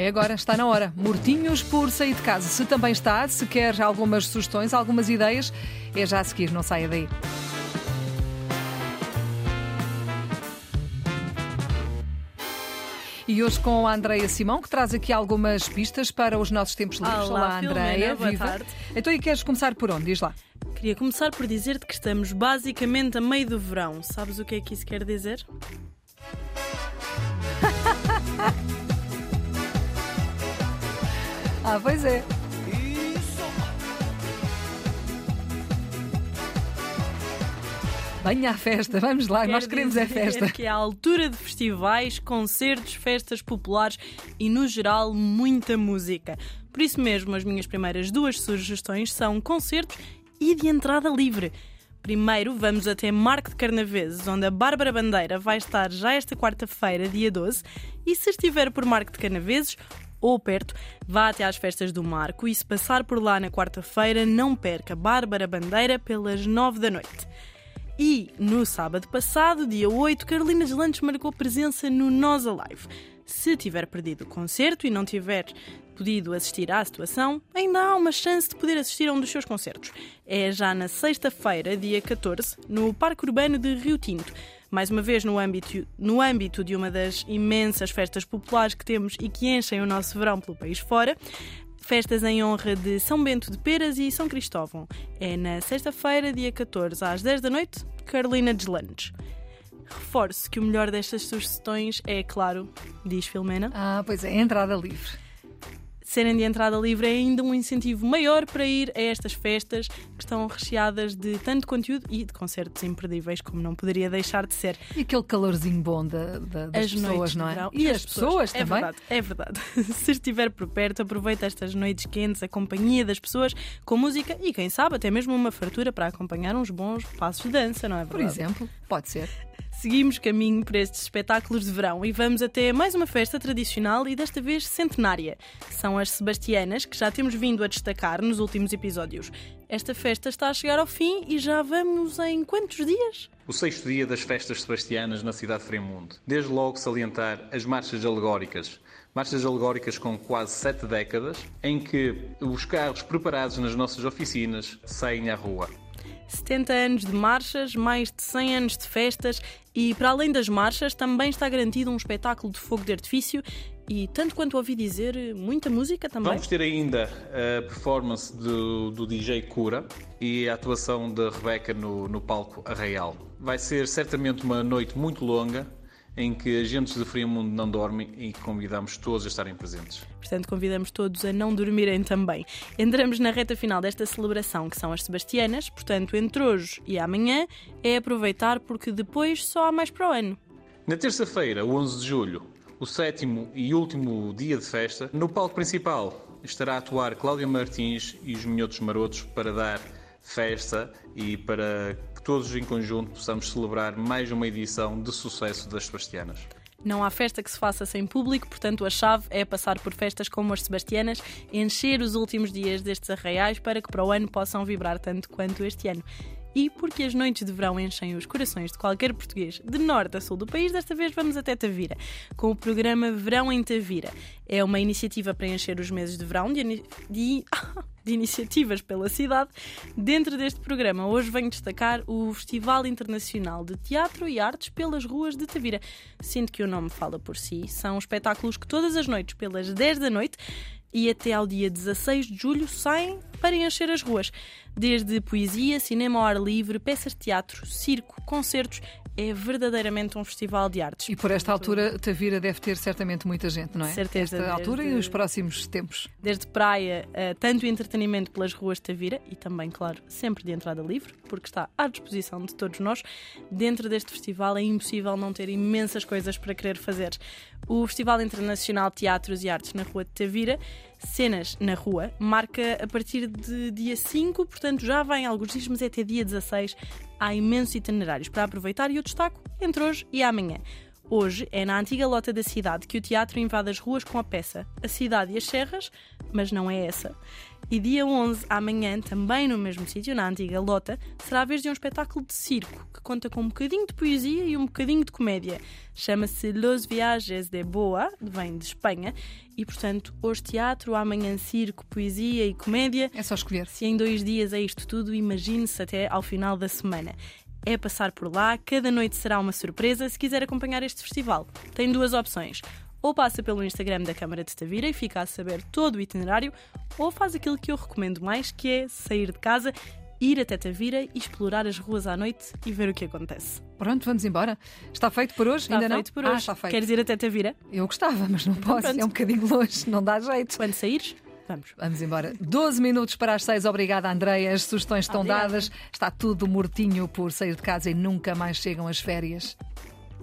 É agora, está na hora. Mortinhos por sair de casa. Se também está, se quer algumas sugestões, algumas ideias, é já a seguir, não saia daí. E hoje com a Andreia Simão, que traz aqui algumas pistas para os nossos tempos livres. Olá, Filomena, boa viva. tarde. Então, e queres começar por onde? Diz lá. Queria começar por dizer-te que estamos basicamente a meio do verão. Sabes o que é que isso quer dizer? Ah, pois é. Venha à festa, vamos lá, Quer nós queremos é dizer festa. Que é a altura de festivais, concertos, festas populares e, no geral, muita música. Por isso mesmo, as minhas primeiras duas sugestões são concertos e de entrada livre. Primeiro, vamos até Marco de Carnaveses, onde a Bárbara Bandeira vai estar já esta quarta-feira, dia 12. E se estiver por Marco de Carnaveses ou perto, vá até às festas do Marco e se passar por lá na quarta-feira, não perca Bárbara Bandeira pelas 9 da noite. E no sábado passado, dia 8, Carolina Deslandes marcou presença no Nós Alive. Se tiver perdido o concerto e não tiver podido assistir à situação, ainda há uma chance de poder assistir a um dos seus concertos. É já na sexta-feira, dia 14, no Parque Urbano de Rio Tinto. Mais uma vez no âmbito, no âmbito de uma das imensas festas populares que temos e que enchem o nosso verão pelo país fora. Festas em honra de São Bento de Peras e São Cristóvão. É na sexta-feira, dia 14, às 10 da noite, Carolina Deslandes. Reforço que o melhor destas sugestões é, claro, diz Filomena, Ah, pois é, entrada livre. Serem de entrada livre é ainda um incentivo maior para ir a estas festas que estão recheadas de tanto conteúdo e de concertos imperdíveis, como não poderia deixar de ser. E aquele calorzinho bom da- da- das as pessoas, não é? verão E as pessoas é também. Verdade, é verdade. Se estiver por perto, aproveita estas noites quentes, a companhia das pessoas, com música e, quem sabe, até mesmo uma fartura para acompanhar uns bons passos de dança, não é Por verdade? exemplo, pode ser. Seguimos caminho para estes espetáculos de verão e vamos até mais uma festa tradicional e desta vez centenária. São as Sebastianas, que já temos vindo a destacar nos últimos episódios. Esta festa está a chegar ao fim e já vamos em quantos dias? O sexto dia das festas sebastianas na cidade de Fremundo. Desde logo salientar as marchas alegóricas. Marchas alegóricas com quase sete décadas, em que os carros preparados nas nossas oficinas saem à rua. 70 anos de marchas, mais de 100 anos de festas e, para além das marchas, também está garantido um espetáculo de fogo de artifício e, tanto quanto ouvi dizer, muita música também. Vamos ter ainda a performance do, do DJ Cura e a atuação da Rebeca no, no palco Arraial. Vai ser certamente uma noite muito longa, em que agentes de Fremundo não dormem e convidamos todos a estarem presentes. Portanto, convidamos todos a não dormirem também. Entramos na reta final desta celebração, que são as Sebastianas, portanto, entre hoje e amanhã é aproveitar porque depois só há mais para o ano. Na terça-feira, o 11 de julho, o sétimo e último dia de festa, no palco principal estará a atuar Cláudia Martins e os Minhotos Marotos para dar festa e para que todos em conjunto possamos celebrar mais uma edição de sucesso das Sebastianas. Não há festa que se faça sem público, portanto, a chave é passar por festas como as Sebastianas, encher os últimos dias destes arraiais para que para o ano possam vibrar tanto quanto este ano. E porque as noites de verão enchem os corações de qualquer português de norte a sul do país, desta vez vamos até Tavira, com o programa Verão em Tavira. É uma iniciativa para encher os meses de verão de, de- de iniciativas pela cidade. Dentro deste programa, hoje venho destacar o Festival Internacional de Teatro e Artes pelas Ruas de Tavira. Sinto que o nome fala por si. São espetáculos que todas as noites, pelas 10 da noite, e até ao dia 16 de julho saem para encher as ruas. Desde poesia, cinema ao ar livre, peças de teatro, circo, concertos. É verdadeiramente um festival de artes. E por esta altura, Tavira deve ter certamente muita gente, não é? Certeza, Esta altura e os próximos tempos. Desde praia, a tanto entretenimento pelas ruas de Tavira e também, claro, sempre de entrada livre, porque está à disposição de todos nós. Dentro deste festival é impossível não ter imensas coisas para querer fazer. O Festival Internacional de Teatros e Artes na Rua de Tavira, Cenas na Rua, marca a partir de dia 5, portanto já vai em alguns dias, mas é até dia 16. Há imensos itinerários para aproveitar e eu destaco entre hoje e amanhã. Hoje é na antiga lota da cidade que o teatro invade as ruas com a peça A Cidade e as Serras, mas não é essa. E dia 11, amanhã, também no mesmo sítio, na antiga lota, será a vez de um espetáculo de circo que conta com um bocadinho de poesia e um bocadinho de comédia. Chama-se Los Viajes de Boa, vem de Espanha, e portanto, hoje teatro, amanhã circo, poesia e comédia. É só escolher. Se em dois dias é isto tudo, imagine-se até ao final da semana é passar por lá, cada noite será uma surpresa se quiser acompanhar este festival. Tem duas opções. Ou passa pelo Instagram da Câmara de Tavira e fica a saber todo o itinerário, ou faz aquilo que eu recomendo mais, que é sair de casa, ir até Tavira e explorar as ruas à noite e ver o que acontece. Pronto, vamos embora. Está feito por hoje? Está Ainda feito não? por Ah, hoje. está feito. Queres ir até Tavira? Eu gostava, mas não posso. pronto. É um bocadinho longe, não dá jeito. Quando saíres, vamos. Vamos embora. 12 minutos para as 6. Obrigada, Andreia. As sugestões estão Obrigada. dadas. Está tudo mortinho por sair de casa e nunca mais chegam as férias.